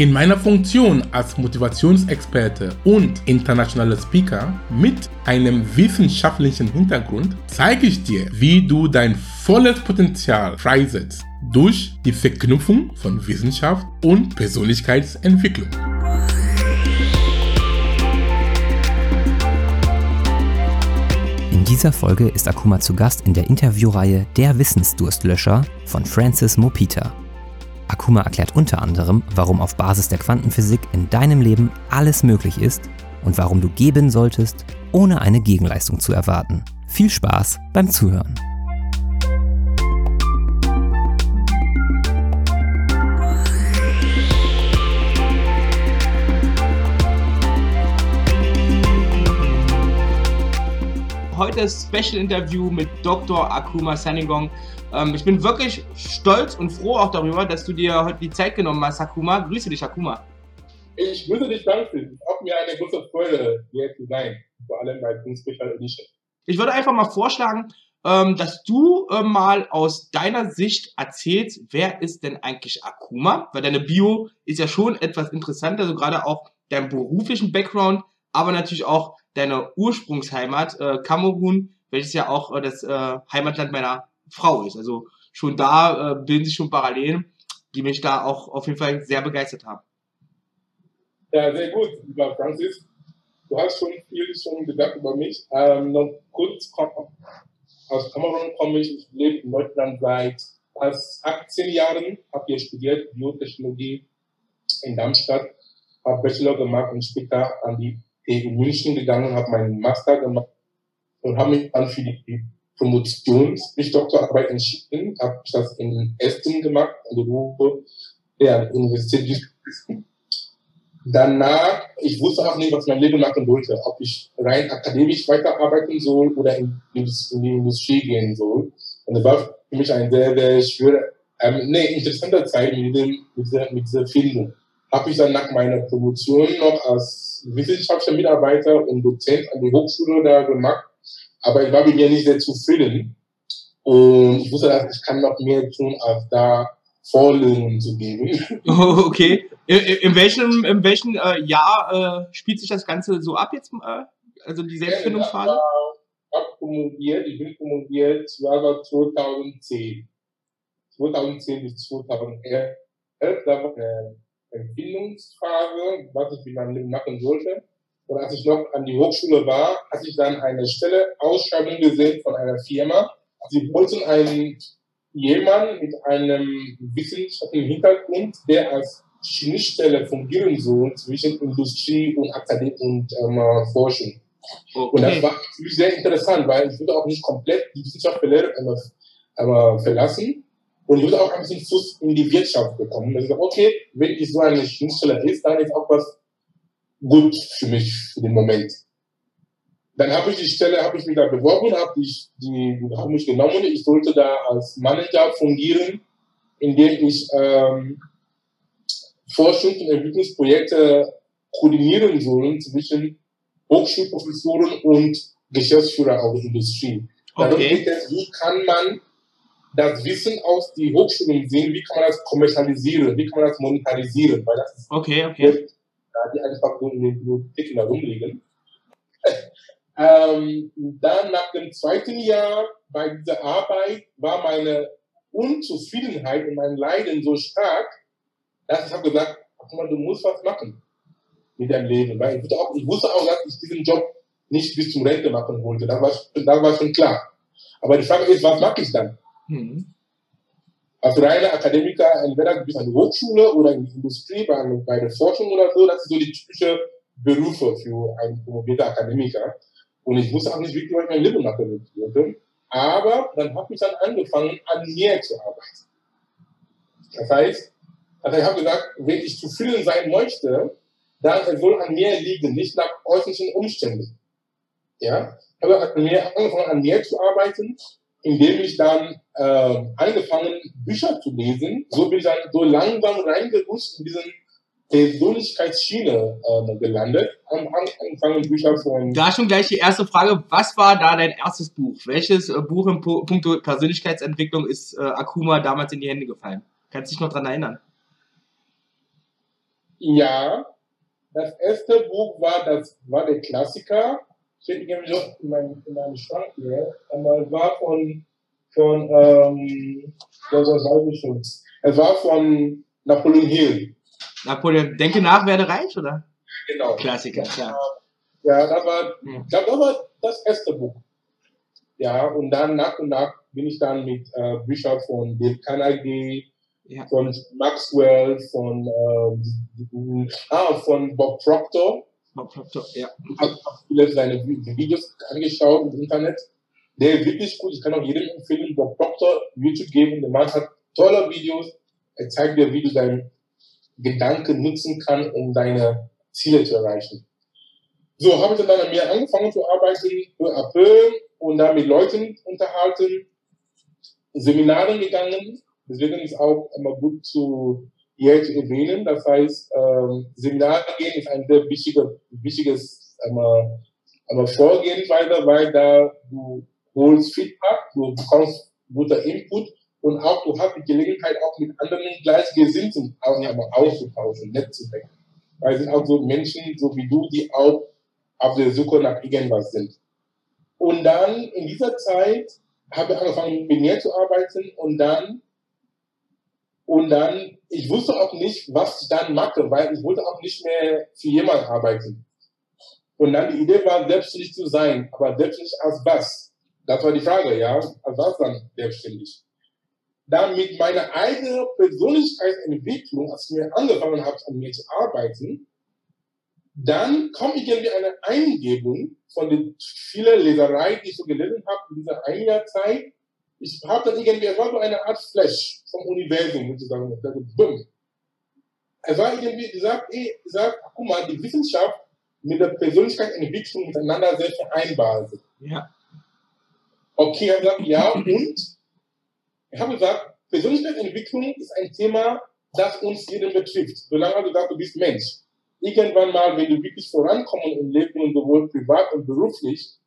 In meiner Funktion als Motivationsexperte und internationaler Speaker mit einem wissenschaftlichen Hintergrund zeige ich dir, wie du dein volles Potenzial freisetzt durch die Verknüpfung von Wissenschaft und Persönlichkeitsentwicklung. In dieser Folge ist Akuma zu Gast in der Interviewreihe Der Wissensdurstlöscher von Francis Mopita. Akuma erklärt unter anderem, warum auf Basis der Quantenphysik in deinem Leben alles möglich ist und warum du geben solltest, ohne eine Gegenleistung zu erwarten. Viel Spaß beim Zuhören. heute Special Interview mit Dr. Akuma Saningong. Ähm, ich bin wirklich stolz und froh auch darüber, dass du dir heute die Zeit genommen hast, Akuma. Grüße dich, Akuma. Ich grüße dich, danke. Es ist auch mir eine große Freude, hier zu sein. Vor allem bei den Special Edition. Ich würde einfach mal vorschlagen, ähm, dass du äh, mal aus deiner Sicht erzählst, wer ist denn eigentlich Akuma? Weil deine Bio ist ja schon etwas interessanter, also gerade auch deinen beruflichen Background, aber natürlich auch deiner Ursprungsheimat, äh, Kamerun, welches ja auch äh, das äh, Heimatland meiner Frau ist. Also schon da äh, bilden sich schon Parallelen, die mich da auch auf jeden Fall sehr begeistert haben. Ja, sehr gut, lieber Francis. Du hast schon viel schon gesagt über mich. Ähm, noch kurz, aus Kamerun komme ich, ich lebe in Deutschland seit fast 18 Jahren, habe hier studiert, Biotechnologie in Darmstadt, habe Bachelor gemacht und später an die in München gegangen, habe meinen Master gemacht und habe mich dann für die Promotions-, nicht Doktorarbeit entschieden, habe das in Essen gemacht, an der Ruhe der Universität Danach, ich wusste auch nicht, was mein Leben machen wollte, ob ich rein akademisch weiterarbeiten soll oder in, in die Industrie gehen soll. Und das war für mich eine sehr, sehr schwere, ähm, nee, interessante Zeit mit, dem, mit, dieser, mit dieser Findung. Habe ich dann nach meiner Promotion noch als wissenschaftlicher Mitarbeiter und Dozent an die Hochschule da gemacht, aber ich war mit mir nicht sehr zufrieden. Und ich wusste, dass ich kann noch mehr tun, als da Vorlesungen zu geben. Oh, okay. In, in welchem, in welchem äh, Jahr äh, spielt sich das Ganze so ab jetzt? Äh, also die Selbstfindungsphase? Ich habe promoviert, ich bin promoviert, das war 2010. 2010 bis 2011. Da war, äh, Empfindungsphase, was ich in meinem Leben machen sollte. Und als ich noch an die Hochschule war, hatte ich dann eine Stelle Ausschreibung gesehen von einer Firma. Sie wollten einen jemanden mit einem wissenschaftlichen Hintergrund, der als Schnittstelle fungieren soll zwischen Industrie und Akademie und ähm, Forschung. Okay. Und das war für mich sehr interessant, weil ich würde auch nicht komplett die Wissenschaft verlassen, und ich würde auch ein bisschen Fuß in die Wirtschaft bekommen. Und ich sage, okay, wenn ich so eine Schnittstelle ist, dann ist auch was gut für mich für den Moment. Dann habe ich die Stelle, habe ich mich da beworben, habe ich die, haben mich genommen. Ich sollte da als Manager fungieren, indem ich ähm, Forschungs- und Entwicklungsprojekte koordinieren soll zwischen Hochschulprofessoren und Geschäftsführer aus der Industrie. Okay. Darum geht es, wie kann man das Wissen aus die Hochschulen sehen, wie kann man das kommerzialisieren, wie kann man das monetarisieren, weil das okay, okay. Die einfach so in den Bibliotheken herumliegen. ähm, dann nach dem zweiten Jahr bei dieser Arbeit war meine Unzufriedenheit und mein Leiden so stark, dass ich habe gesagt, guck mal, du musst was machen mit deinem Leben. Weil ich, wusste auch, ich wusste auch, dass ich diesen Job nicht bis zum Rente machen wollte. Das war, war schon klar. Aber die Frage ist, was mache ich dann? Mhm. Als reiner Akademiker, entweder du bist an der Hochschule oder in der Industrie, bei, bei der Forschung oder so, das sind so die typischen Berufe für einen promovierten Akademiker. Und ich wusste auch nicht wirklich, was mein Leben machen würde. Aber dann habe ich dann angefangen, an mir zu arbeiten. Das heißt, also ich habe gesagt, wenn ich zufrieden sein möchte, dann soll an mir liegen, nicht nach äußeren Umständen. Ja, habe an mir angefangen, an mir zu arbeiten indem ich dann äh, angefangen Bücher zu lesen, so bin ich dann so langsam reingerutscht in diesen Persönlichkeitsschiene äh, gelandet. Am Anfang Bücher von. Da schon gleich die erste Frage. Was war da dein erstes Buch? Welches äh, Buch im Punkt Persönlichkeitsentwicklung ist äh, Akuma damals in die Hände gefallen? Kannst du dich noch dran erinnern? Ja, das erste Buch war das war der Klassiker. Steht irgendwie noch in meinem, in meinem Schrank hier. Aber war von von ähm, das schon. Es war von Napoleon Hill. Napoleon, denke nach, werde reich, oder? Genau. Klassiker, klar. Ja, das war, Hm. das war das erste Buch. Ja, und dann nach und nach bin ich dann mit äh, Büchern von Dale Carnegie, Ja. von Maxwell, von, ähm, ah, von Bob Proctor. Ja. Ich habe viele seine Vi- Videos angeschaut im Internet. Der ist wirklich gut. Ich kann auch jedem empfehlen, Bob Proctor YouTube geben. Der Mann hat tolle Videos. Er zeigt dir, wie du deinen Gedanken nutzen kannst, um deine Ziele zu erreichen. So habe ich dann an mir angefangen zu arbeiten, peu à und dann mit Leuten unterhalten, Seminare gegangen. Deswegen ist auch immer gut zu hier zu erwähnen. Das heißt, ähm, Seminare gehen ist ein sehr wichtiger, wichtiges ähm, aber Vorgehensweise, weil da du holst Feedback, du bekommst guter Input und auch du hast die Gelegenheit auch mit anderen Gleichgesinnten einmal auszutauschen, Netzwerk. Weil es sind auch so Menschen, so wie du, die auch auf der Suche nach irgendwas sind. Und dann in dieser Zeit habe ich angefangen mit mir zu arbeiten und dann und dann, ich wusste auch nicht, was ich dann mache, weil ich wollte auch nicht mehr für jemanden arbeiten. Und dann die Idee war, selbstständig zu sein. Aber selbstständig als was? Das war die Frage, ja. Als was dann selbstständig? Dann mit meiner eigenen Persönlichkeitsentwicklung, als ich mir angefangen habe, an mir zu arbeiten, dann kommt irgendwie eine Eingebung von den vielen Lesereien, die ich so gelesen habe in dieser ein Jahr Zeit. Ich habe dann irgendwie, es war so eine Art Flash vom Universum, sozusagen. Ist bumm. Es war irgendwie gesagt, ey, gesagt, guck mal, die Wissenschaft mit der Persönlichkeitsentwicklung miteinander sehr vereinbar sind. Ja. Okay, ich habe gesagt, ja, und? Ich habe gesagt, Persönlichkeitsentwicklung ist ein Thema, das uns jeden betrifft. Solange du sagst, du bist Mensch. Irgendwann mal, wenn du wirklich vorankommen im Leben, sowohl privat und beruflich,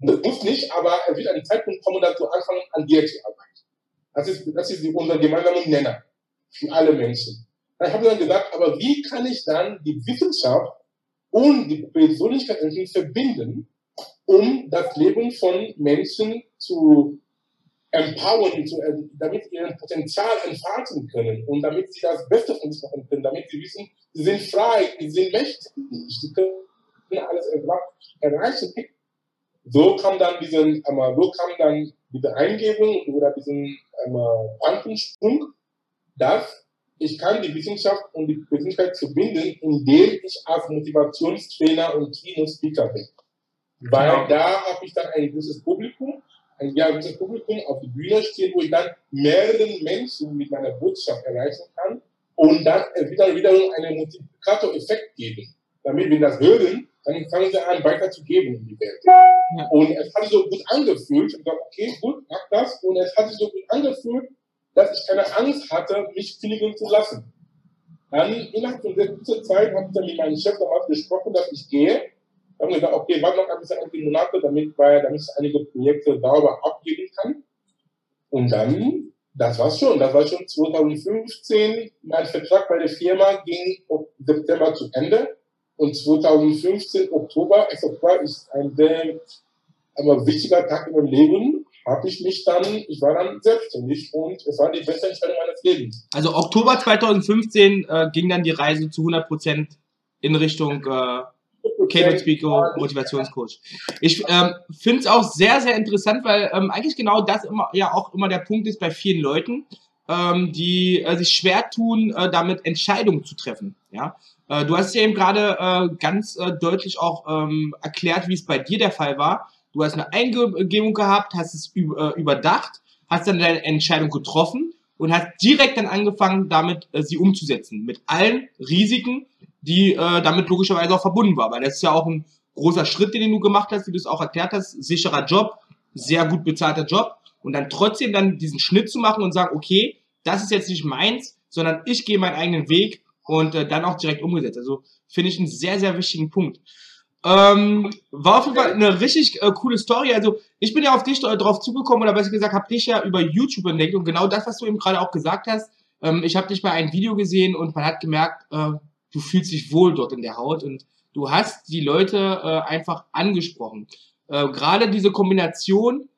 muss nicht, aber es wird ein Zeitpunkt kommen, dass du anfangen, an dir zu arbeiten. Das ist, das ist unser gemeinsamer Nenner für alle Menschen. Dann habe ich dann gesagt, aber wie kann ich dann die Wissenschaft und die Persönlichkeitsentwicklung verbinden, um das Leben von Menschen zu empowern, zu, äh, damit sie ihr Potenzial entfalten können und damit sie das Beste von sich machen können, damit sie wissen, sie sind frei, sie sind mächtig, sie können alles erreichen. So kam dann diesen, ähm, so kam dann diese Eingebung oder diesen ähm, Quantensprung, dass ich kann die Wissenschaft und die Persönlichkeit verbinden, indem ich als Motivationstrainer und Keynote-Speaker bin. Weil Genau. da habe ich dann ein gewisses Publikum, ein ja, gewisses Publikum auf die Bühne stehen, wo ich dann mehreren Menschen mit meiner Botschaft erreichen kann und dann wieder wiederum einen Multiplikator-Effekt geben. Damit, wenn das hören, dann fangen sie an, weiterzugeben in die Welt. Ja. Und es hat sich so gut angefühlt. Ich gesagt, okay, gut, mach das. Und es hat sich so gut angefühlt, dass ich keine Angst hatte, mich kündigen zu lassen. Dann innerhalb von sehr kurzer Zeit habe ich dann mit meinem Chef damals gesprochen, dass ich gehe. Dann haben wir gesagt, okay, warte noch ein bisschen einige Monate, damit, weil, damit ich einige Projekte sauber abgeben kann. Und dann, das war's schon. Das war schon 2015. Mein Vertrag bei der Firma ging im September zu Ende. Und 2015, Oktober, 1. Oktober ist ein sehr aber wichtiger Tag in meinem Leben, habe ich mich dann, ich war dann selbstständig und es war die beste Entscheidung meines Lebens. Also Oktober 2015 äh, ging dann die Reise zu 100% in Richtung äh, Keynote Speaker, Motivationscoach. Ich ähm, finde es auch sehr, sehr interessant, weil ähm, eigentlich genau das immer ja auch immer der Punkt ist bei vielen Leuten, ähm, die äh, sich schwer tun, äh, damit Entscheidungen zu treffen. Ja, äh, du hast ja eben gerade äh, ganz äh, deutlich auch ähm, erklärt, wie es bei dir der Fall war. Du hast eine Eingebung gehabt, hast es äh, überdacht, hast dann deine Entscheidung getroffen und hast direkt dann angefangen, damit sie umzusetzen. Mit allen Risiken, die damit logischerweise auch verbunden war. Weil das ist ja auch ein großer Schritt, den du gemacht hast, wie du es auch erklärt hast. Sicherer Job, sehr gut bezahlter Job. Und dann trotzdem dann diesen Schnitt zu machen und sagen, okay, das ist jetzt nicht meins, sondern ich gehe meinen eigenen Weg und äh, dann auch direkt umgesetzt. Also finde ich einen sehr, sehr wichtigen Punkt. Ähm, war auf jeden Fall eine richtig äh, coole Story. Also ich bin ja auf dich äh, drauf zugekommen oder besser gesagt, habe dich ja über YouTube entdeckt und genau das, was du eben gerade auch gesagt hast. Ähm, ich habe dich bei einem Video gesehen und man hat gemerkt, äh, du fühlst dich wohl dort in der Haut und du hast die Leute äh, einfach angesprochen. Äh, gerade diese Kombination,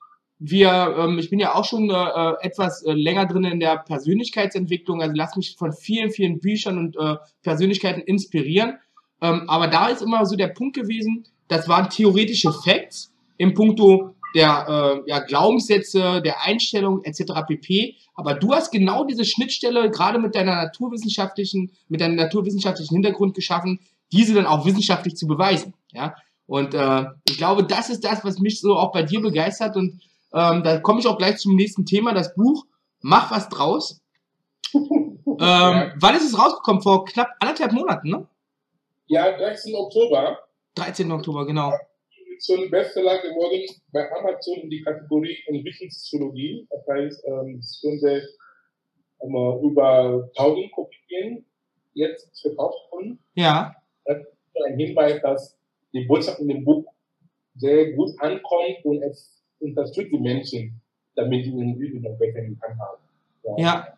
wir, ähm, ich bin ja auch schon äh, etwas äh, länger drin in der Persönlichkeitsentwicklung, also lass mich von vielen, vielen Büchern und äh, Persönlichkeiten inspirieren. Ähm, aber da ist immer so der Punkt gewesen, das waren theoretische Facts im Punkto der äh, ja, Glaubenssätze, der Einstellung etc. pp. Aber du hast genau diese Schnittstelle gerade mit deiner naturwissenschaftlichen, mit deinem naturwissenschaftlichen Hintergrund geschaffen, diese dann auch wissenschaftlich zu beweisen. Ja, und äh, ich glaube, das ist das, was mich so auch bei dir begeistert. Und ähm, da komme ich auch gleich zum nächsten Thema, das Buch Mach was draus. ähm, ja. Wann ist es rausgekommen? Vor knapp anderthalb Monaten, ne? Ja, 13. Oktober. 13. Oktober, genau. Schon Bestseller geworden bei Amazon in die Kategorie Entwicklungspsychologie. Das heißt, ähm, es schon sehr, ähm, über 1000 Kopien jetzt verkauft wurden. Ja. Das ist ein Hinweis, dass die Botschaft in dem Buch sehr gut ankommt und es unterstützt die Menschen, damit sie Übung noch besser in Hand haben. Ja. ja.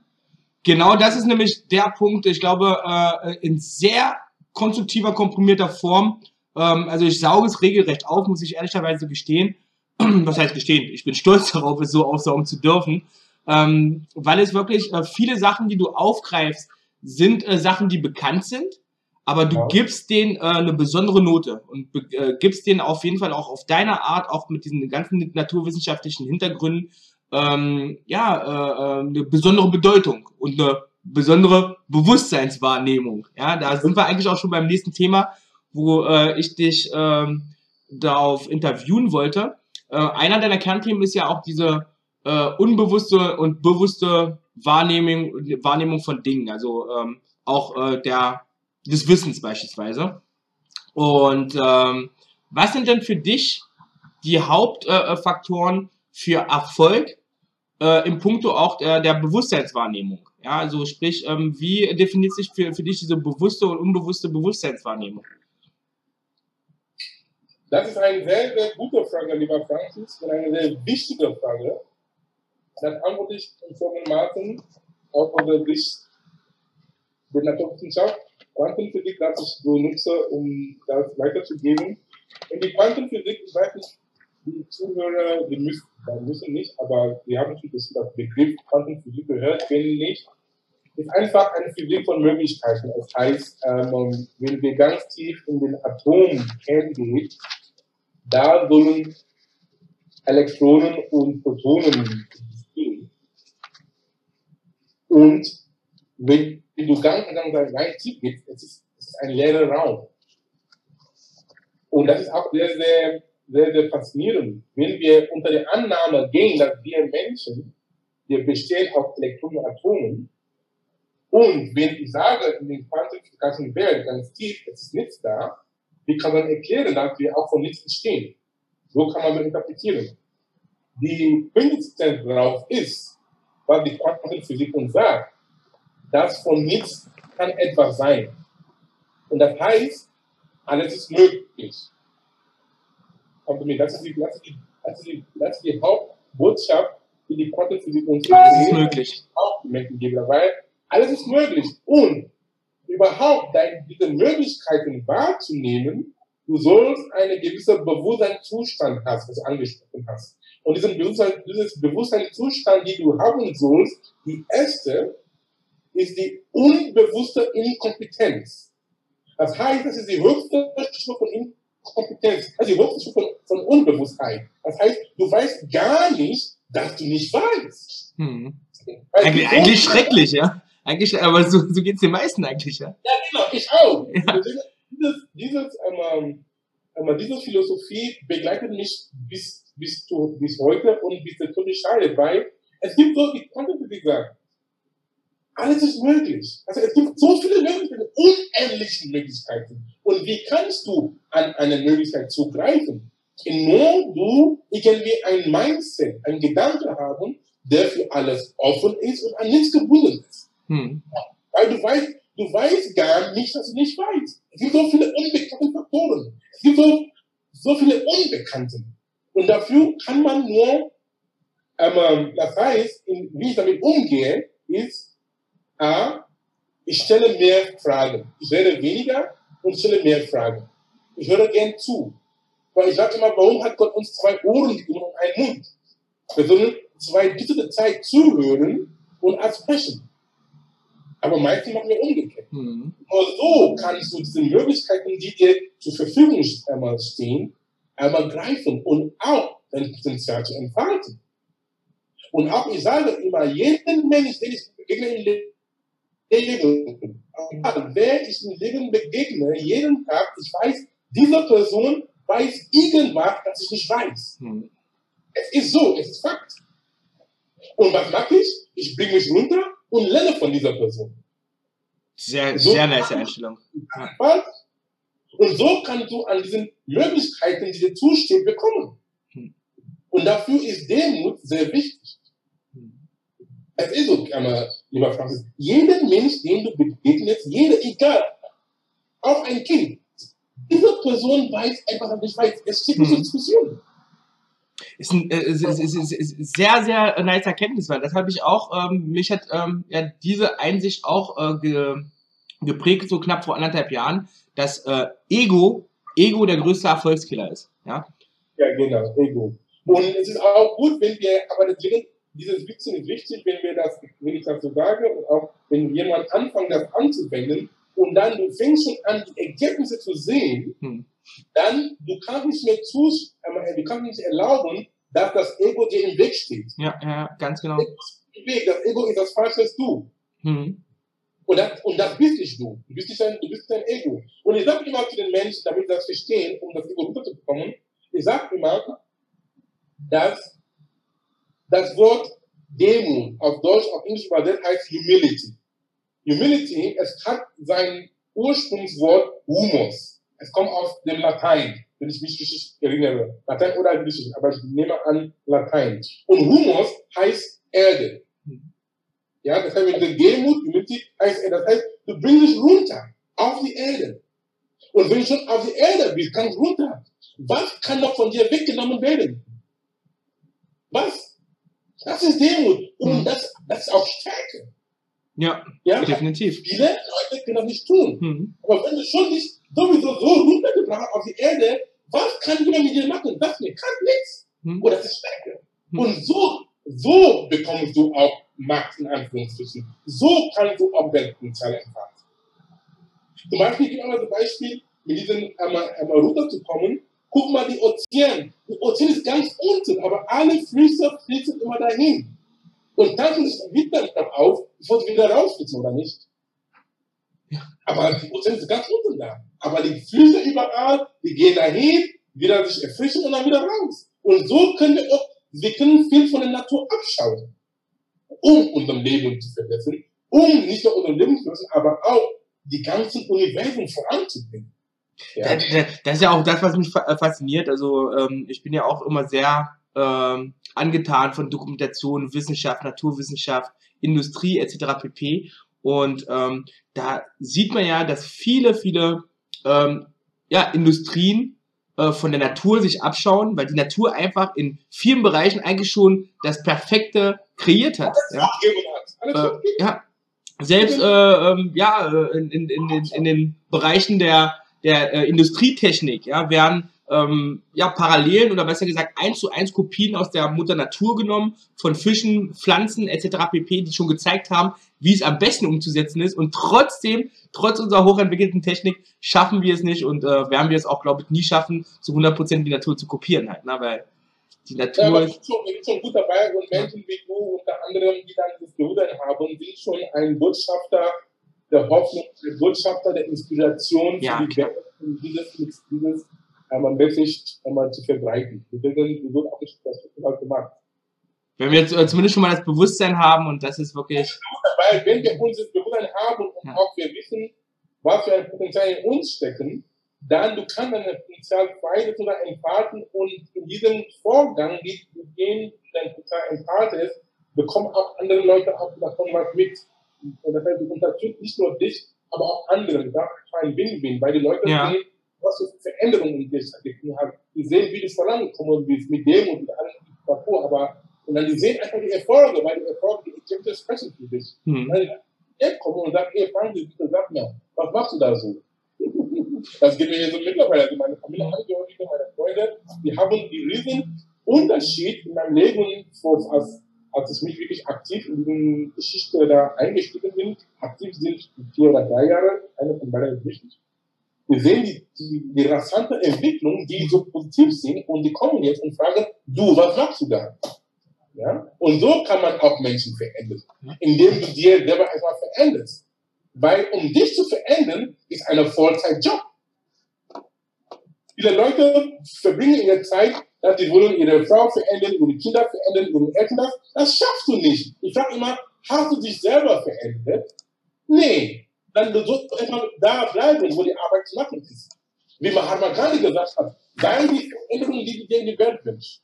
Genau das ist nämlich der Punkt, ich glaube, äh, in sehr konstruktiver, komprimierter Form. Ähm, also ich sauge es regelrecht auf, muss ich ehrlicherweise gestehen. Was heißt gestehen? Ich bin stolz darauf, es so aufsaugen zu dürfen. Ähm, weil es wirklich äh, viele Sachen, die du aufgreifst, sind äh, Sachen, die bekannt sind, aber du ja. gibst denen äh, eine besondere Note und äh, gibst denen auf jeden Fall auch auf deine Art, auch mit diesen ganzen naturwissenschaftlichen Hintergründen, ähm, ja, äh, äh eine besondere Bedeutung und eine besondere Bewusstseinswahrnehmung. Ja, da sind wir eigentlich auch schon beim nächsten Thema, wo äh, ich dich ähm, darauf interviewen wollte. Äh, einer deiner Kernthemen ist ja auch diese äh, unbewusste und bewusste Wahrnehmung, Wahrnehmung von Dingen, also ähm, auch äh, der des Wissens beispielsweise. Und ähm, was sind denn für dich die Hauptfaktoren äh, für Erfolg äh, im Punkto auch der, der Bewusstseinswahrnehmung? Ja, also sprich, ähm, wie definiert sich für, für dich diese bewusste und unbewusste Bewusstseinswahrnehmung? Das ist eine sehr, sehr gute Frage, lieber Francis, und eine sehr wichtige Frage. Das antworte ich folgendermaßen aus unserer Sicht der Naturwissenschaft. Quantenphysik, das ich so nutze, um das weiterzugeben. Und die Quantenphysik, ich weiß nicht, die Zuhörer, die müssen, die müssen nicht, aber die haben schon das Begriff Quantenphysik gehört, wenn nicht, ist einfach eine Physik von Möglichkeiten. Das heißt, ähm, wenn wir ganz tief in den Atomkern gehen, da sollen Elektronen und Protonen existieren. Und wenn, wenn du ganz, ganz, ganz tief gehst, es ist, es ist ein leerer Raum. Und das ist auch sehr, sehr, sehr, sehr faszinierend. Wenn wir unter der Annahme gehen, dass wir Menschen, wir bestehen aus Elektronen und Atomen, und wenn ich sage, in den quantenphysikalischen Welt ganz tief, es ist nichts da, wie kann man erklären, dass wir auch von nichts entstehen? So kann man das interpretieren. Die Quintessenz darauf ist, was die Quantenphysik uns sagt, dass von nichts kann etwas sein. Und das heißt, alles ist möglich. Kommt mir, das ist die, das ist die, das ist die, das ist die Hauptbotschaft, die die Quantenphysik uns alles ist möglich. auch die Menschen gibt. Weil alles ist möglich. Und überhaupt diese Möglichkeiten wahrzunehmen, du sollst einen gewissen Bewusstseinszustand hast, was du angesprochen hast. Und diesen Bewusstsein, dieses Bewusstseinszustand, den du haben sollst, die erste ist die unbewusste Inkompetenz. Das heißt, das ist die höchste Stufe von Inkompetenz, also die höchste Stufe von, von Unbewusstheit. Das heißt, du weißt gar nicht, dass du nicht weißt. Hm. Eigentlich, eigentlich schrecklich, ja. Eigentlich, aber so, so geht es den meisten eigentlich, ja. Ja, genau, ich auch. Ja. Also dieses, dieses, ähm, ähm, diese Philosophie begleitet mich bis, bis, zu, bis heute und bis der Tod scheidet, weil es gibt so, ich kann das nicht sagen, alles ist möglich. Also es gibt so viele Möglichkeiten, unendliche Möglichkeiten. Und wie kannst du an eine Möglichkeit zugreifen? Nur du irgendwie ein Mindset, ein Gedanke haben, der für alles offen ist und an nichts gebunden ist. Hm. Weil du weißt, du weißt gar nicht, dass du nicht weißt. Es gibt so viele unbekannte Faktoren. Es gibt so, so viele Unbekannte. Und dafür kann man nur, ähm, das heißt, in, wie ich damit umgehe, ist, A, ich stelle mehr Fragen. Ich rede weniger und stelle mehr Fragen. Ich höre gern zu. Weil ich sage immer, warum hat Gott uns zwei Ohren gegeben und einen Mund? Wir sollen zwei Drittel der Zeit zuhören und als sprechen. Aber meistens machen wir umgekehrt. Mhm. Nur so kannst du diese Möglichkeiten, die dir zur Verfügung stehen, einmal greifen und auch dein Potenzial zu entfalten. Und auch, ich sage immer, jeden Mensch, den ich begegne im Leben, wer ich im Leben begegne, jeden Tag, ich weiß, diese Person weiß irgendwas, das ich nicht weiß. Hm. Es ist so, es ist Fakt. Und was mache ich? Ich bringe mich runter und lerne von dieser Person. Sehr, so sehr nice Einstellung. Und so kannst du an diesen Möglichkeiten, die dir zustehen, bekommen. Hm. Und dafür ist Demut sehr wichtig. Es ist so, lieber Francis, jeder Mensch, dem du begegnest, jeder, egal, auch ein Kind, diese Person weiß einfach nicht weiß. Es steht nicht hm. Diskussion. Ist ein äh, ist, ist, ist, ist sehr, sehr nice Erkenntnis, weil das habe ich auch, ähm, mich hat ähm, ja, diese Einsicht auch äh, ge, geprägt, so knapp vor anderthalb Jahren, dass äh, Ego, Ego der größte Erfolgskiller ist. Ja, ja genau, Ego. Und es ist auch gut, wenn wir, aber deswegen, dieses Wissen ist wichtig, wenn wir das, wenn ich das so sage, und auch wenn jemand anfängt, das anzuwenden, und dann du fängst schon an, die Ergebnisse zu sehen, hm. dann du kannst nicht mehr zu, äh, du kannst nicht erlauben, dass das Ego dir im Weg steht. Ja, ja, ganz genau. Das Ego ist das falsche Du. Hm. Und das, und das bist nicht du. Du bist nicht dein, du bist dein Ego. Und ich sage immer zu den Menschen, damit sie das verstehen, um das Ego runterzubekommen, ich sage immer, dass das Wort Demut auf Deutsch, auf Englisch übersetzt heißt Humility. Humility, es hat sein Ursprungswort Humus. Es kommt aus dem Latein, wenn ich mich richtig erinnere. Latein oder Griechisch, aber ich nehme an Latein. Und Humus heißt Erde. Ja, das heißt, wenn du Demut, Humility heißt, das heißt, du bringst dich runter auf die Erde. Und wenn du schon auf die Erde bist, kannst runter. Was kann noch von dir weggenommen werden? Was? Das ist Demut. Und mhm. das, das ist auch Stärke. Ja, ja definitiv. Viele Leute können das nicht tun. Mhm. Aber wenn du schon nicht sowieso so runtergebracht hast auf die Erde, was kann jemand mit dir machen? Das nicht, kann nichts. Mhm. Oder das ist Stärke. Mhm. Und so, so bekommst du auch Macht in Anführungsstrichen. So kannst du auch Weltpotenzial entfalten. Zum Beispiel, ich gebe mal ein Beispiel, mit diesem einmal, einmal runterzukommen. Guck mal die Ozean. Die Ozean ist ganz unten, aber alle Flüsse fließen immer dahin. Und dann wird dann auf, bevor sie wieder rausflitzen, oder nicht? Ja. Aber die Prozent sind ganz unten da. Aber die Flüsse überall, die gehen dahin, wieder sich erfrischen und dann wieder raus. Und so können wir auch, wir können viel von der Natur abschauen, um unser Leben zu verbessern, um nicht nur unser Leben zu verbessern, aber auch die ganzen Universen voranzubringen. Ja. Das ist ja auch das, was mich fasziniert. Also ähm, ich bin ja auch immer sehr ähm, angetan von Dokumentation, Wissenschaft, Naturwissenschaft, Industrie etc. pp. Und ähm, da sieht man ja, dass viele, viele ähm, ja, Industrien äh, von der Natur sich abschauen, weil die Natur einfach in vielen Bereichen eigentlich schon das Perfekte kreiert hat. Ja, äh, ja. selbst äh, ähm, ja, äh, in, in, in, in den Bereichen der, der äh, Industrietechnik ja, werden ähm, ja, Parallelen oder besser gesagt eins zu eins Kopien aus der Mutter Natur genommen, von Fischen, Pflanzen etc. pp., die schon gezeigt haben, wie es am besten umzusetzen ist. Und trotzdem, trotz unserer hochentwickelten Technik, schaffen wir es nicht und äh, werden wir es auch, glaube ich, nie schaffen, zu 100% die Natur zu kopieren halt. Ne? Weil die Natur... Ja, aber ist schon, schon gut dabei und Menschen wie du unter anderem, die dann das Bewusstsein haben, sind schon ein Botschafter der Hoffnung, ein Botschafter der Inspiration ja, für die Welt und dieses, dieses einmal Message einmal zu verbreiten. Deswegen wird auch nicht das halt gemacht. Wenn wir jetzt zumindest schon mal das Bewusstsein haben und das ist wirklich. Weil wenn wir uns das Bewusstsein haben und ja. auch wir wissen, was für ein Potenzial in uns stecken, dann du kannst dein Potenzial weiter sogar entfalten und in diesem Vorgang, wie du dein Potenzial entfaltest, bekommen auch andere Leute auch davon was mit. Und das heißt, du unterstützt nicht nur dich, aber auch anderen. Da war ein Win-Win, weil die Leute Ja. sehen, was für Veränderungen in dir stattgefunden haben. Die sehen, wie du vorangekommen bist mit dem und mit allem davor, aber und dann die sehen einfach die Erfolge, weil die Erfolge, die Ergebnisse sprechen für dich. Hm. Dann er kommt und sagt, hey, Frank, bitte sag mir, was machst du da so? Das geht mir hier so mittlerweile. Also meine Familienangehörige, meine Freunde, die haben die riesen Unterschied in meinem Leben, vor- als, als ich mich wirklich aktiv in die Geschichte da eingestiegen bin. Aktiv sind vier oder drei Jahre, eine von beiden ist wichtig. Wir sehen die, die, die rasante Entwicklung, die so positiv sind und die kommen jetzt und fragen, du, was machst du da? Ja? Und so kann man auch Menschen verändern, indem du dir selber erstmal veränderst. Weil um dich zu verändern, ist ein Vollzeitjob. Viele Leute verbringen ihre Zeit, dass sie wollen ihre Frau verändern, ihre Kinder verändern, ihre Eltern. Das, das schaffst du nicht. Ich frage immer, hast du dich selber verändert? Nee. Dann sollst du erstmal da bleiben, wo die Arbeit zu machen ist. Wie Mahatma Gandhi gesagt hat, sei die Veränderung, die du dir in die Welt wünschst.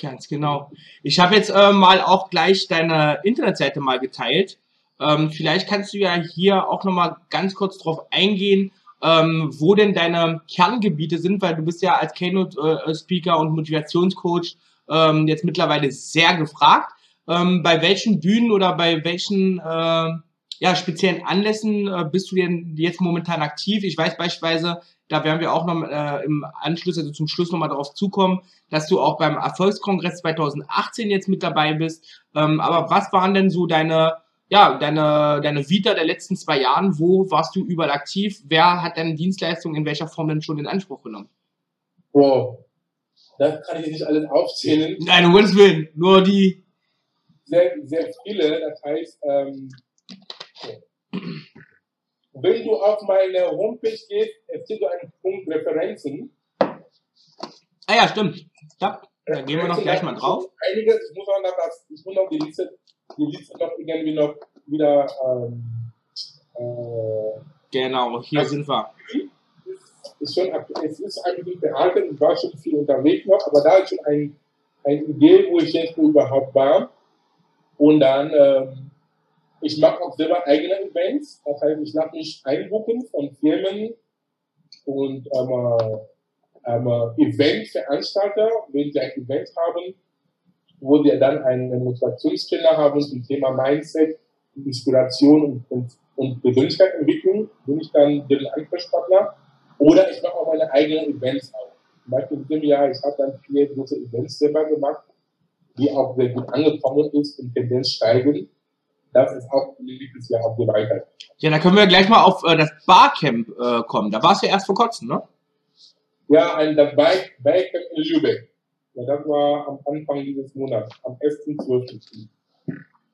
Ganz genau. Ich habe jetzt äh, mal auch gleich deine Internetseite mal geteilt. Ähm, vielleicht kannst du ja hier auch nochmal ganz kurz drauf eingehen, ähm, wo denn deine Kerngebiete sind, weil du bist ja als Keynote-Speaker und Motivationscoach ähm, jetzt mittlerweile sehr gefragt. Ähm, bei welchen Bühnen oder bei welchen äh, ja, speziellen Anlässen äh, bist du denn jetzt momentan aktiv? Ich weiß beispielsweise, da werden wir auch noch äh, im Anschluss, also zum Schluss nochmal darauf zukommen, dass du auch beim Erfolgskongress 2018 jetzt mit dabei bist. Ähm, aber was waren denn so deine, ja, deine, deine Vita der letzten zwei Jahren? Wo warst du überall aktiv? Wer hat deine Dienstleistung in welcher Form denn schon in Anspruch genommen? Wow. Das kann ich nicht alles aufzählen. Nein, um Gottes Willen, nur die. Sehr, sehr viele. Das heißt, ähm, wenn du auf meine Homepage gehst, gibt so einen Punkt Referenzen. Ah ja, stimmt. Ja, da gehen wir noch gleich mal drauf. Einiges, ich muss noch, das, ich muss noch die Liste, die Liste noch irgendwie noch wieder, ähm, äh, Genau, hier sind wir. ist schon es ist ein bisschen veraltet, ich war schon viel unterwegs noch, aber da ist schon ein, eine Idee, wo ich jetzt überhaupt war. Und dann, ähm, ich mache auch selber eigene Events, das heißt, ich lasse mich einbuchen von Firmen und ähm, ähm, Eventveranstalter, wenn sie ein Event haben, wo wir dann einen Motivationstrainer haben zum Thema Mindset, Inspiration und, und, und Persönlichkeitsentwicklung, bin ich dann deren Ansprechpartner. Oder ich mache auch meine eigenen Events auch. Zum Beispiel in diesem Jahr, ich habe dann vier große Events selber gemacht, die auch sehr gut angekommen ist und Tendenz steigen. Das ist auch nächstes Jahr auch so weiter. Ja, da können wir gleich mal auf äh, das Barcamp äh, kommen. Da warst du ja erst vor kurzem, ne? Ja, ein das Bike in Lübeck. Ja, das war am Anfang dieses Monats, am 1.12.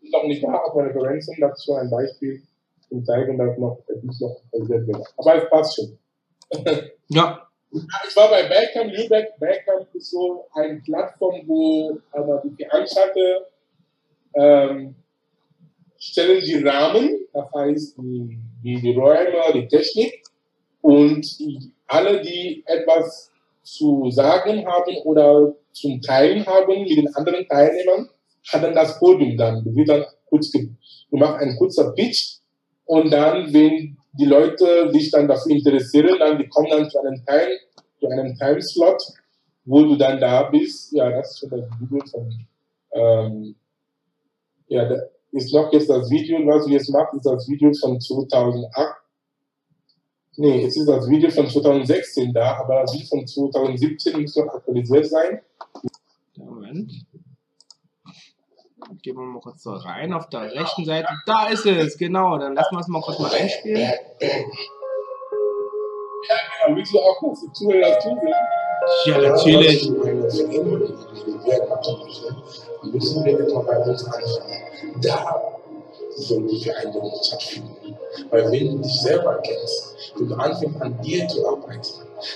Ich noch nicht da meine Referenzen, das ist schon ein Beispiel zum zeigen, dass noch, nicht noch realisiert wird. Aber es passt schon. Ja. Ich war bei Bandcamp Lübeck. Bandcamp ist so eine Plattform, wo aber die Veranstalter ähm, stellen die Rahmen, das heißt die, die, Räume, die Technik und alle, die etwas zu sagen haben oder zum Teilen haben mit den anderen Teilnehmern, haben das Podium dann. Wird dann kurz ge- gemacht, ein kurzer Pitch und dann, wenn die Leute sich dann dafür interessieren, dann die kommen dann zu einem Teil, zu einem Timeslot, wo du dann da bist. Ja, das ist schon das Video von, ähm, ja, da ist noch jetzt das Video, was du jetzt machst, ist das Video von 2008. Nee, es ist das Video von 2016 da, aber das Video von 2017 muss noch aktualisiert sein. Moment. Gehen wir mal kurz so rein auf der rechten Seite. Da ist es, genau. Dann lassen wir es mal kurz mal einspielen. Ja, genau, natürlich. Müssen wir etwa bei uns anfangen. Da soll die Veränderung stattfinden. Weil wenn du dich selber kennst, wenn du anfängst an dir zu arbeiten,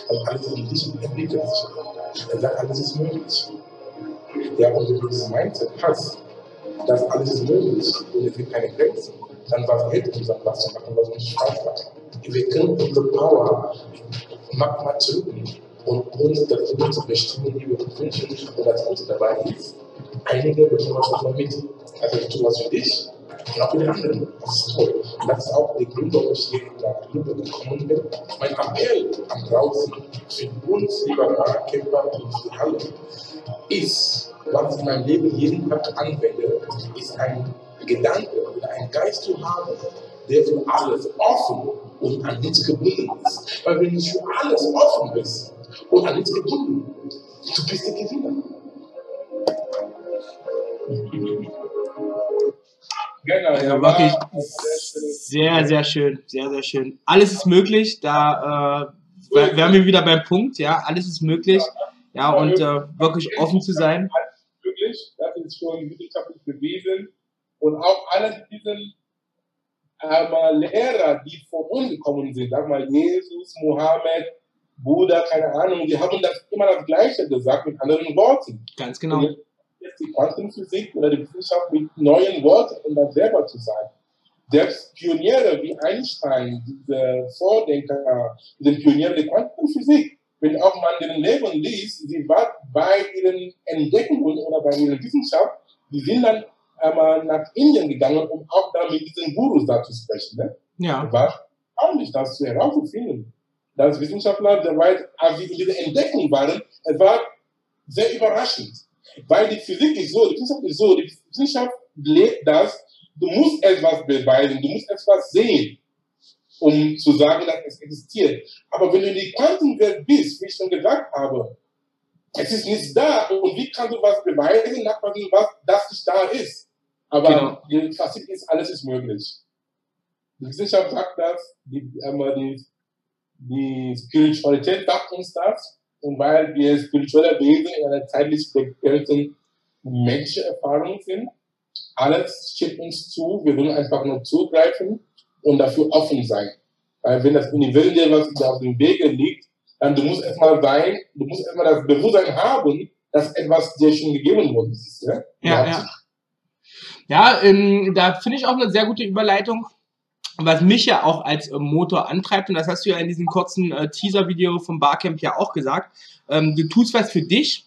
dann alles in dich entwickelt sich. Dann sagt alles ist möglich. Wenn du dieses Mindset hast, dass alles ist möglich und es gibt keine Grenzen, dann was hilft uns dann was zu machen, was uns Spaß macht. Wir können unsere Power manchmal zurücknehmen und uns dazu zu bestimmen, wie wir uns wünschen. Und das Gute dabei ist, einige bekommen was davon mit. Also du tust was für dich und auch die anderen. Das ist toll. Das ist auch der Grund, warum ich hier in der Gruppe gekommen bin. Mein Appell an draußen für uns, lieber Nahkämpfer und für alle, ist, was ich in meinem Leben jeden Tag anwende, ist ein Gedanke oder ein Geist zu haben, der für alles offen und an nichts gebunden ist. Weil wenn du für alles offen bist und an nichts gebunden, du bist der Gewinner. Genau, Ja, ja, wirklich sehr, sehr schön, sehr, sehr schön. Alles ist möglich, da äh, wär- wären wir wieder beim Punkt, ja, alles ist möglich, ja, und äh, wirklich offen zu sein. Wirklich, das ist schon wissenschaftlich bewiesen. Und auch alle diese äh, Lehrer, die vor uns gekommen sind, sag mal Jesus, Mohammed, Buddha, keine Ahnung, die haben das immer das Gleiche gesagt mit anderen Worten. Ganz genau. Und jetzt die Quantenphysik oder die Wissenschaft mit neuen Worten, um das selber zu sagen. Selbst Pioniere wie Einstein, diese Vordenker, diese Pioniere der Quantenphysik, wenn auch man deren Leben liest, sie war bei ihren Entdeckungen oder bei ihrer Wissenschaft, die sind dann einmal nach Indien gegangen, um auch da mit diesen Gurus da zu sprechen. Ne? Ja, war erstaunlich, das zu herauszufinden. Dass Wissenschaftler dabei, als sie in dieser Entdeckung waren, es war sehr überraschend. Weil die Physik ist so, die Wissenschaft ist so, die Wissenschaft lebt das, du musst etwas beweisen, du musst etwas sehen, um zu sagen, dass es existiert. Aber wenn du in die Quantenwelt bist, wie ich schon gesagt habe, es ist nicht da und wie kannst du was beweisen, nachweisen, was das nicht da ist. Aber die Physik ist, alles ist möglich. Die Wissenschaft sagt das, die, die, die Spiritualität sagt uns das. Und weil wir spirituelle Wesen in einer zeitlich begrenzten Menschenerfahrung sind, alles steht uns zu, wir wollen einfach nur zugreifen und dafür offen sein. Weil wenn das Universum dir was auf dem Wege liegt, dann du musst erstmal sein, du musst erstmal das Bewusstsein haben, dass etwas dir schon gegeben worden ist. Ja, Ja, ja. Ja, ähm, da finde ich auch eine sehr gute Überleitung, was mich ja auch als ähm, Motor antreibt, und das hast du ja in diesem kurzen äh, Teaser-Video vom Barcamp ja auch gesagt, ähm, du tust was für dich,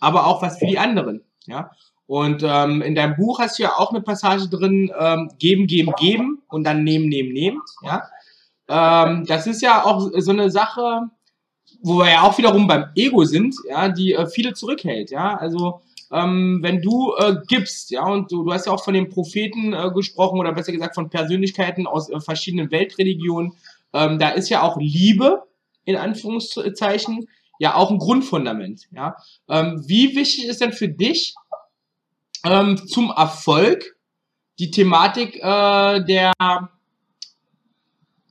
aber auch was für die anderen, ja. Und ähm, in deinem Buch hast du ja auch eine Passage drin, ähm, geben, geben, geben und dann nehmen, nehmen, nehmen, ja. Ähm, das ist ja auch so eine Sache, wo wir ja auch wiederum beim Ego sind, ja, die äh, viele zurückhält, ja. Also ähm, wenn du äh, gibst, ja, und du, du hast ja auch von den Propheten äh, gesprochen oder besser gesagt von Persönlichkeiten aus äh, verschiedenen Weltreligionen, ähm, da ist ja auch Liebe in Anführungszeichen ja auch ein Grundfundament, ja. Ähm, wie wichtig ist denn für dich ähm, zum Erfolg die Thematik äh, der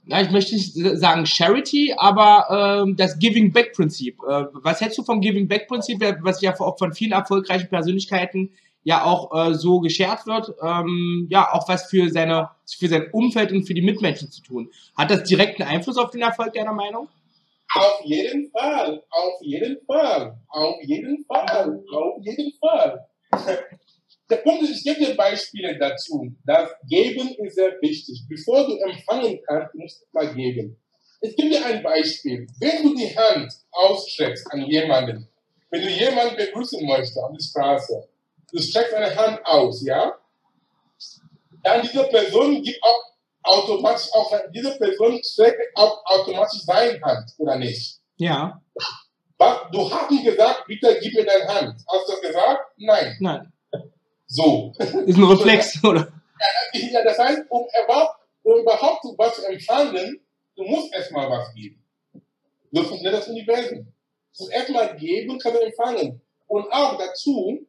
ja, ich möchte nicht sagen Charity, aber ähm, das Giving Back Prinzip. Äh, was hältst du vom Giving Back Prinzip, was ja auch von vielen erfolgreichen Persönlichkeiten ja auch äh, so geschert wird, ähm, ja auch was für seine für sein Umfeld und für die Mitmenschen zu tun. Hat das direkten Einfluss auf den Erfolg deiner Meinung? Auf jeden Fall, auf jeden Fall, auf jeden Fall, auf jeden Fall. Der Punkt ist, ich gebe dir Beispiele dazu. Das Geben ist sehr wichtig. Bevor du empfangen kannst, musst du mal geben. Ich gebe dir ein Beispiel. Wenn du die Hand ausstreckst an jemanden, wenn du jemanden begrüßen möchtest auf der Straße, du streckst eine Hand aus, ja? Dann diese Person gibt auch automatisch auch, diese Person streckt auch automatisch seine Hand, oder nicht? Ja, Was? Du hast nicht gesagt, bitte gib mir deine Hand. Hast du das gesagt? Nein. nein. So. Ist ein Reflex, oder? Ja, das heißt, um, überhaupt- um überhaupt was zu empfangen, du musst erstmal was geben. So funktioniert das Universum. Du musst erstmal geben, kannst du empfangen. Und auch dazu,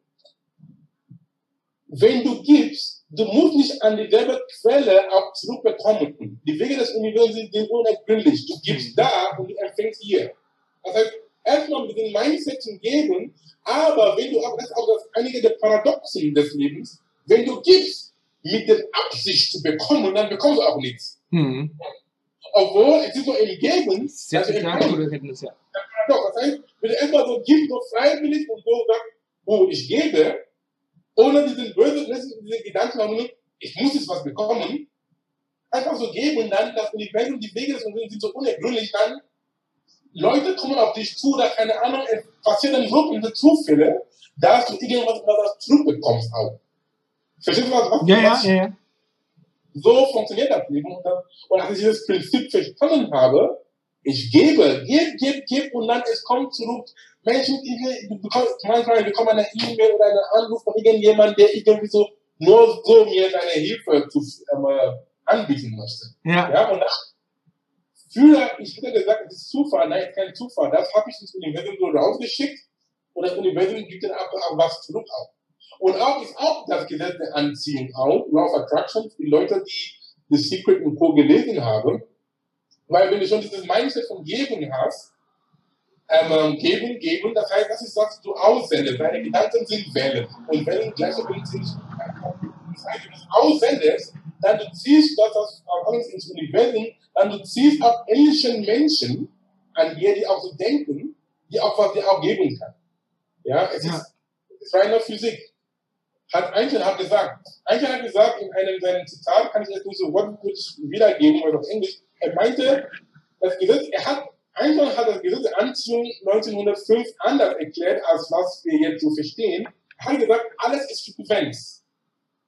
wenn du gibst, du musst nicht an dieselbe Quelle auch zurückbekommen. Die Wege des Universums sind unergründlich. Du gibst da und du empfängst hier. Das heißt, erstmal mit dem Mindset zu geben, aber wenn du auch, das ist auch das einige der Paradoxen des Lebens, wenn du gibst mit der Absicht zu bekommen, dann bekommst du auch nichts. Hm. Obwohl es ist so im Geben, Sehr, empfangen gute Erkenntnis, ja. Paradox. Das heißt, wenn du erstmal so gibst, so freiwillig und so sagst, oh, ich gebe, ohne diesen bösen, diesen Gedanken haben, ich muss jetzt was bekommen, einfach so geben, dann das Universum, die Wege des Universums sind so unergründlich, dann Leute kommen auf dich zu, oder keine Ahnung, es passieren so viele Zufälle, dass du irgendwas was zurückbekommst auch. Verstehst du was? was Ja, ja, was- ja, ja. So funktioniert das Leben. Und, das, und als ich dieses Prinzip verstanden habe, ich gebe, gebe, gebe, gebe und dann es kommt zurück. Menschen, die, du bekommst, manchmal bekommen eine E-Mail oder einen Anruf von irgendjemandem, der irgendwie so nur so mir seine Hilfe zu, ähm, anbieten möchte. Ja. Ja, und das, früher, ich hätte gesagt, es ist Zufall, nein, kein Zufall. Das habe ich ins Universum so rausgeschickt und das Universum gibt dann auch, auch was zurück auch. Und auch ist auch das Gesetz der Anziehung auch, Law of Attraction, die Leute, die The Secret und Co. gelesen haben, weil wenn du schon dieses Mindset von Geben hast, ähm, geben, geben, das heißt, das ist, was du aussendest. Deine Gedanken sind Wellen. Und Wellen gleichermaßen sind Das heißt, wenn du es aussendest, dann du ziehst das aus alles ins Universum, dann du ziehst ab ähnlichen Menschen an dir, die auch so denken, die auch was dir auch geben kann. Ja, es Ja. ist, es ist reine Physik. Hat Einstein hat gesagt, Einstein hat gesagt in einem seiner Zitat, kann ich jetzt nicht so wortwörtlich wiedergeben, weil auf Englisch, er meinte, das Gesetz, er hat, Einstein hat das Gesetz der Anziehung 1905 anders erklärt, als was wir jetzt so verstehen. Er hat gesagt, alles ist Frequenz.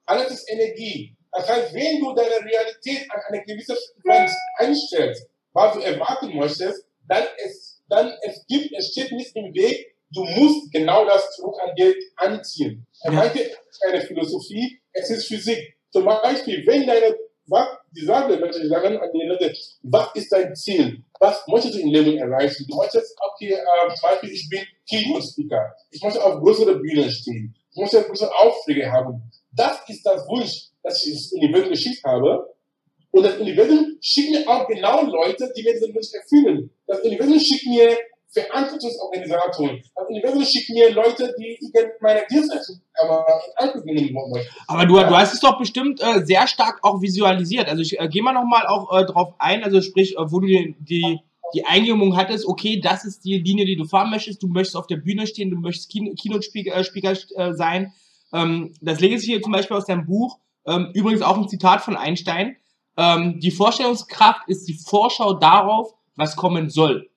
Alles ist Energie. Das heißt, wenn du deine Realität an eine gewisse Frequenz einstellst, was du erwarten möchtest, dann es, dann es gibt, es steht nicht im Weg, du musst genau das zurück an dir anziehen. Er meinte, es ist eine Philosophie, es ist Physik. Zum Beispiel, wenn deine, was, die sagen, wenn sie sagen an die Leute, was ist dein Ziel? Was möchtest du im Leben erreichen? Du möchtest hier, äh, zum Beispiel, ich bin Keynote-Speaker. Ich möchte auf größere Bühnen stehen. Ich möchte größere Aufträge haben. Das ist das Wunsch, das ich ins Universum geschickt habe. Und das Universum schickt mir auch genau Leute, die mir diesen Wunsch erfüllen. Das Universum schickt mir Verantwortungsorganisatoren. Das Universum schickt mir Leute, die ich meine Dienstleistung aber in Angriff nehmen wollen. Aber du, du hast es doch bestimmt äh, sehr stark auch visualisiert. Also ich äh, gehe mal nochmal auch äh, drauf ein, also sprich, äh, wo du die, die, die Eingebung hattest, okay, das ist die Linie, die du fahren möchtest, du möchtest auf der Bühne stehen, du möchtest Kino- Keynote-Speaker äh, äh, sein. Ähm, das lese ich hier zum Beispiel aus deinem Buch, ähm, übrigens auch ein Zitat von Einstein. Ähm, die Vorstellungskraft ist die Vorschau darauf, was kommen soll.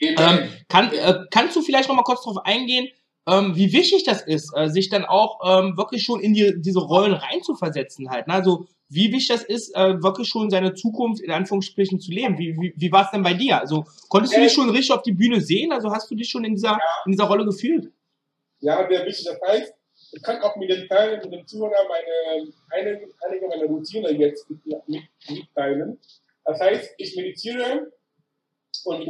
Ähm, kann, äh, kannst du vielleicht noch mal kurz darauf eingehen, ähm, wie wichtig das ist, äh, sich dann auch ähm, wirklich schon in die, diese Rollen reinzuversetzen halt. Ne? Also wie wichtig das ist, äh, wirklich schon seine Zukunft in Anführungsstrichen zu leben. Wie, wie, wie war es denn bei dir? Also konntest du Äh, dich schon richtig auf die Bühne sehen? Also hast du dich schon in dieser, in dieser Rolle gefühlt? Ja, sehr wichtig. Das heißt, ich kann auch mit den Teilen, mit dem Zuhörer meine, einige, einige meiner Routine jetzt mit, mit, mitteilen. Das heißt, ich meditiere und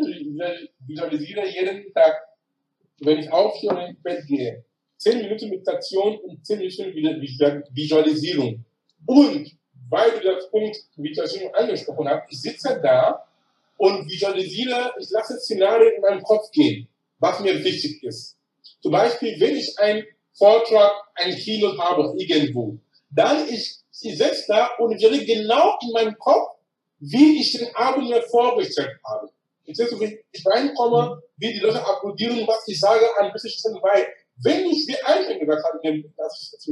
visualisiere jeden Tag, wenn ich aufstehe und ins Bett gehe. Zehn Minuten Meditation und zehn Minuten Visual- Visualisierung. Und weil du das Punkt Visualisierung angesprochen hast, ich sitze da und visualisiere, ich lasse Szenarien in meinem Kopf gehen, was mir wichtig ist. Zum Beispiel, wenn ich einen Vortrag, ein Keynote habe, irgendwo, dann ich, ich sitze da und ich sehe genau in meinem Kopf, wie ich den Abend mir vorgestellt habe. Ich sehe so, wie ich reinkomme, wie die Leute applaudieren, was ich sage an bestimmten Stellen, weil, wenn ich, wie Einstein gesagt dem- das ist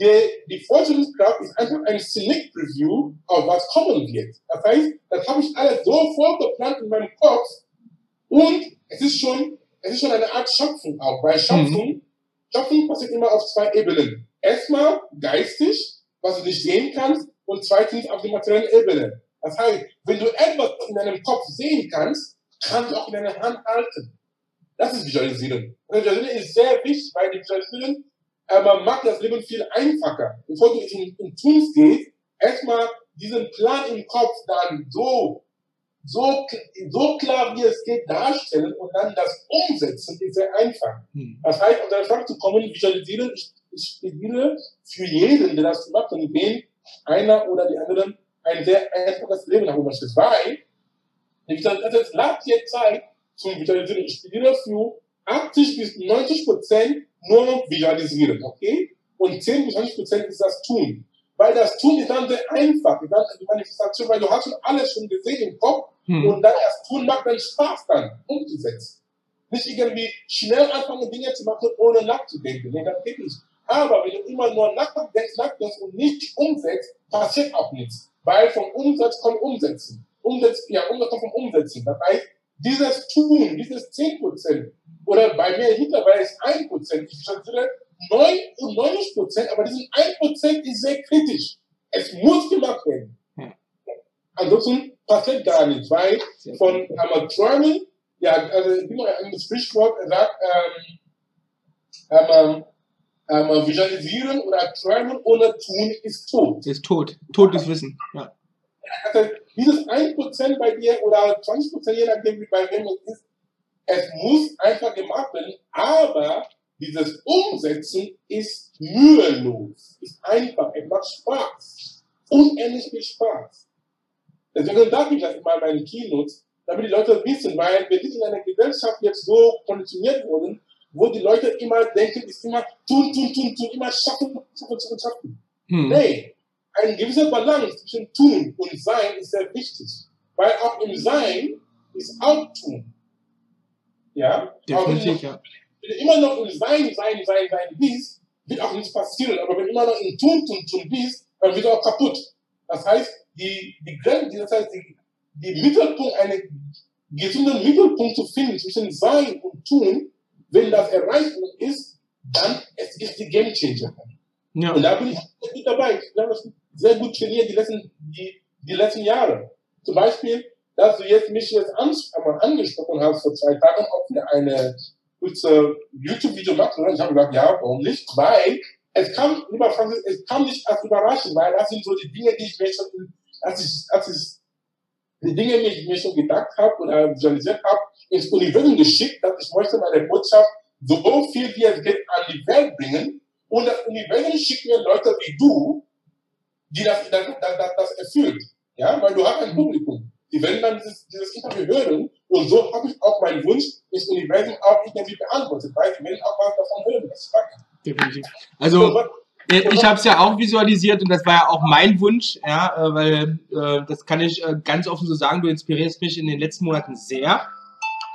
die, die Vorstellungskraft ist einfach ein Sneak Preview auf was kommen wird. Das heißt, das habe ich alles so vorgeplant in meinem Kopf und es ist schon, es ist schon eine Art Schöpfung auch, weil Schöpfung, Schöpfung passiert immer auf zwei Ebenen. Erstmal geistig, was du nicht sehen kannst, und zweitens auf der materiellen Ebene. Das heißt, wenn du etwas in deinem Kopf sehen kannst, kannst du auch in deiner Hand halten. Das ist Visualisieren. Und Visualisieren ist sehr wichtig, weil die Visualisieren äh, man macht das Leben viel einfacher. Bevor du in, in Tuns gehst, erstmal diesen Plan im Kopf dann so, so, so klar wie es geht darstellen und dann das Umsetzen ist sehr einfach. Hm. Das heißt, um deine Frage zu kommen, visualisieren, ich, ich plädiere für jeden, der das macht und wen einer oder die anderen ein sehr einfaches Leben haben möchte. Weil, die Visualisation lasst dir Zeit zum Visualisieren. Ich plädiere für 80 bis 90 Prozent nur visualisieren, okay? Und 10 bis 20 Prozent ist das Tun. Weil das Tun ist dann sehr einfach, ist dann die Manifestation, weil du hast schon alles schon gesehen im Kopf Hm. und dann das Tun macht dann Spaß dann umzusetzen. Nicht irgendwie schnell anfangen, Dinge zu machen, ohne nachzudenken. Nee, das geht nicht. Aber wenn du immer nur nachdenkst, nachdenkst und nicht umsetzt, passiert auch nichts. Weil vom Umsatz kommt Umsetzen. Umsetz, ja, Umsatz kommt vom Umsetzen. Das heißt, dieses Tun, dieses 10% oder bei mir mittlerweile ist 1%, ich schätze 99%, aber diesen 1% ist sehr kritisch. Es muss gemacht werden. Ansonsten passiert gar nichts, weil von träumen, ja, also gibt noch ein Sprichwort, er sagt, ähm, einmal, einmal visualisieren oder träumen ohne tun ist tot. Ist tot. Totes Wissen. Ja. Also dieses 1% bei dir oder 20%, je nachdem wie bei wem es ist, es muss einfach gemacht werden, aber dieses Umsetzen ist mühelos, ist einfach, es macht Spaß, unendlich viel Spaß. Deswegen sage ich das immer in meinen Keynotes, damit die Leute wissen, weil wir sind in einer Gesellschaft jetzt so konditioniert worden, wo die Leute immer denken, ist immer tun, tun, tun, tun, immer schaffen, schaffen, schaffen, schaffen. Hm. Nee, eine gewisse Balance zwischen Tun und Sein ist sehr wichtig. Weil auch im Sein ist auch Tun. Ja? Definitiv, ja. Wenn du immer noch im Sein, Sein, Sein, Sein bist, wird auch nichts passieren. Aber wenn du immer noch im Tun, Tun, Tun bist, dann wird auch kaputt. Das heißt, die, die Grenze, das heißt, die, die Mittelpunkt, einen gesunden Mittelpunkt zu finden zwischen Sein und Tun, wenn das erreicht ist, dann es ist die Game Changer. ja. Und da bin ich sehr gut dabei. Ich habe das sehr gut trainiert die letzten, die, die letzten Jahre. Zum Beispiel, dass du jetzt mich jetzt angesprochen hast vor zwei Tagen, ob wir eine kurze YouTube-Video machen. Ich habe gesagt, ja, warum nicht? Weil es kam, lieber Francis, es kam nicht als Überraschung, weil das sind so die Dinge, die ich mir schon, als ich, als ich die Dinge, die ich mir schon gedacht habe oder visualisiert habe, ins Universum geschickt, dass ich möchte meine Botschaft so viel wie es geht an die Welt bringen. Und das Universum schickt mir Leute wie du, die das, das, das, das erfüllt. Ja, weil du hast ein Publikum. Die werden dann dieses, dieses Interview hören. Und so habe ich auch meinen Wunsch ins Universum auch irgendwie beantwortet, weil die werden auch was davon hören. Das ist Fakt. Definitiv. Also, Äh, Ich habe es ja auch visualisiert und das war ja auch mein Wunsch, ja, äh, weil äh, das kann ich äh, ganz offen so sagen, du inspirierst mich in den letzten Monaten sehr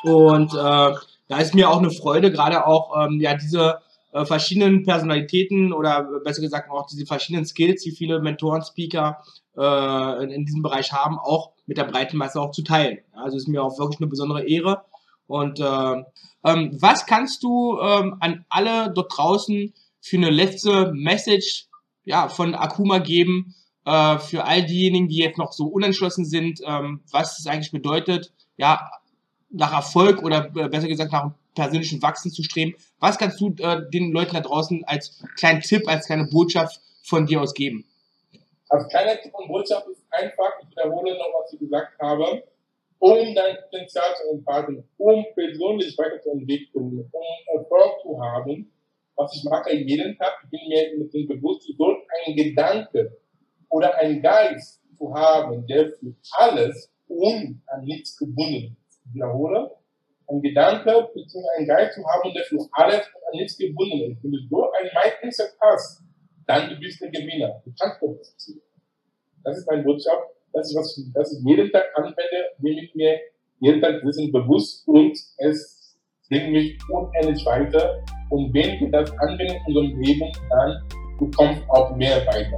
und äh, da ist mir auch eine Freude, gerade auch ähm, ja diese äh, verschiedenen Personalitäten oder besser gesagt auch diese verschiedenen Skills, die viele Mentoren, Speaker äh, in, diesem Bereich haben, auch mit der breiten Masse auch zu teilen. Also ist mir auch wirklich eine besondere Ehre und äh, ähm, was kannst du ähm, an alle dort draußen für eine letzte Message ja, von Akuma geben, äh, für all diejenigen, die jetzt noch so unentschlossen sind, ähm, was es eigentlich bedeutet, ja, nach Erfolg oder äh, besser gesagt nach persönlichen Wachsen zu streben. Was kannst du äh, den Leuten da draußen als kleinen Tipp, als kleine Botschaft von dir aus geben? Als kleiner Tipp und Botschaft ist einfach, ich wiederhole noch, was ich gesagt habe, um dein Potenzial zu entfalten, um persönlich weiterzuentwickeln, um Erfolg zu haben, was ich mache jeden Tag, ich bin mir mit dem bewusst, ich einen Gedanke oder einen Geist zu haben, der für alles und an nichts gebunden ist. Ich wiederhole, ein Gedanke bzw. einen Geist zu haben, der für alles an nichts gebunden ist. Wenn du so ein Mindset hast, dann du bist der Gewinner. Du kannst das Ziel. Das ist meine Botschaft. Das ist was, das ich jeden Tag anwende, nehme ich mir jeden Tag Wissen bewusst und es bringt mich unendlich weiter. Und wenn wir das anwenden in unserem Leben, dann du kommst auch mehr weiter.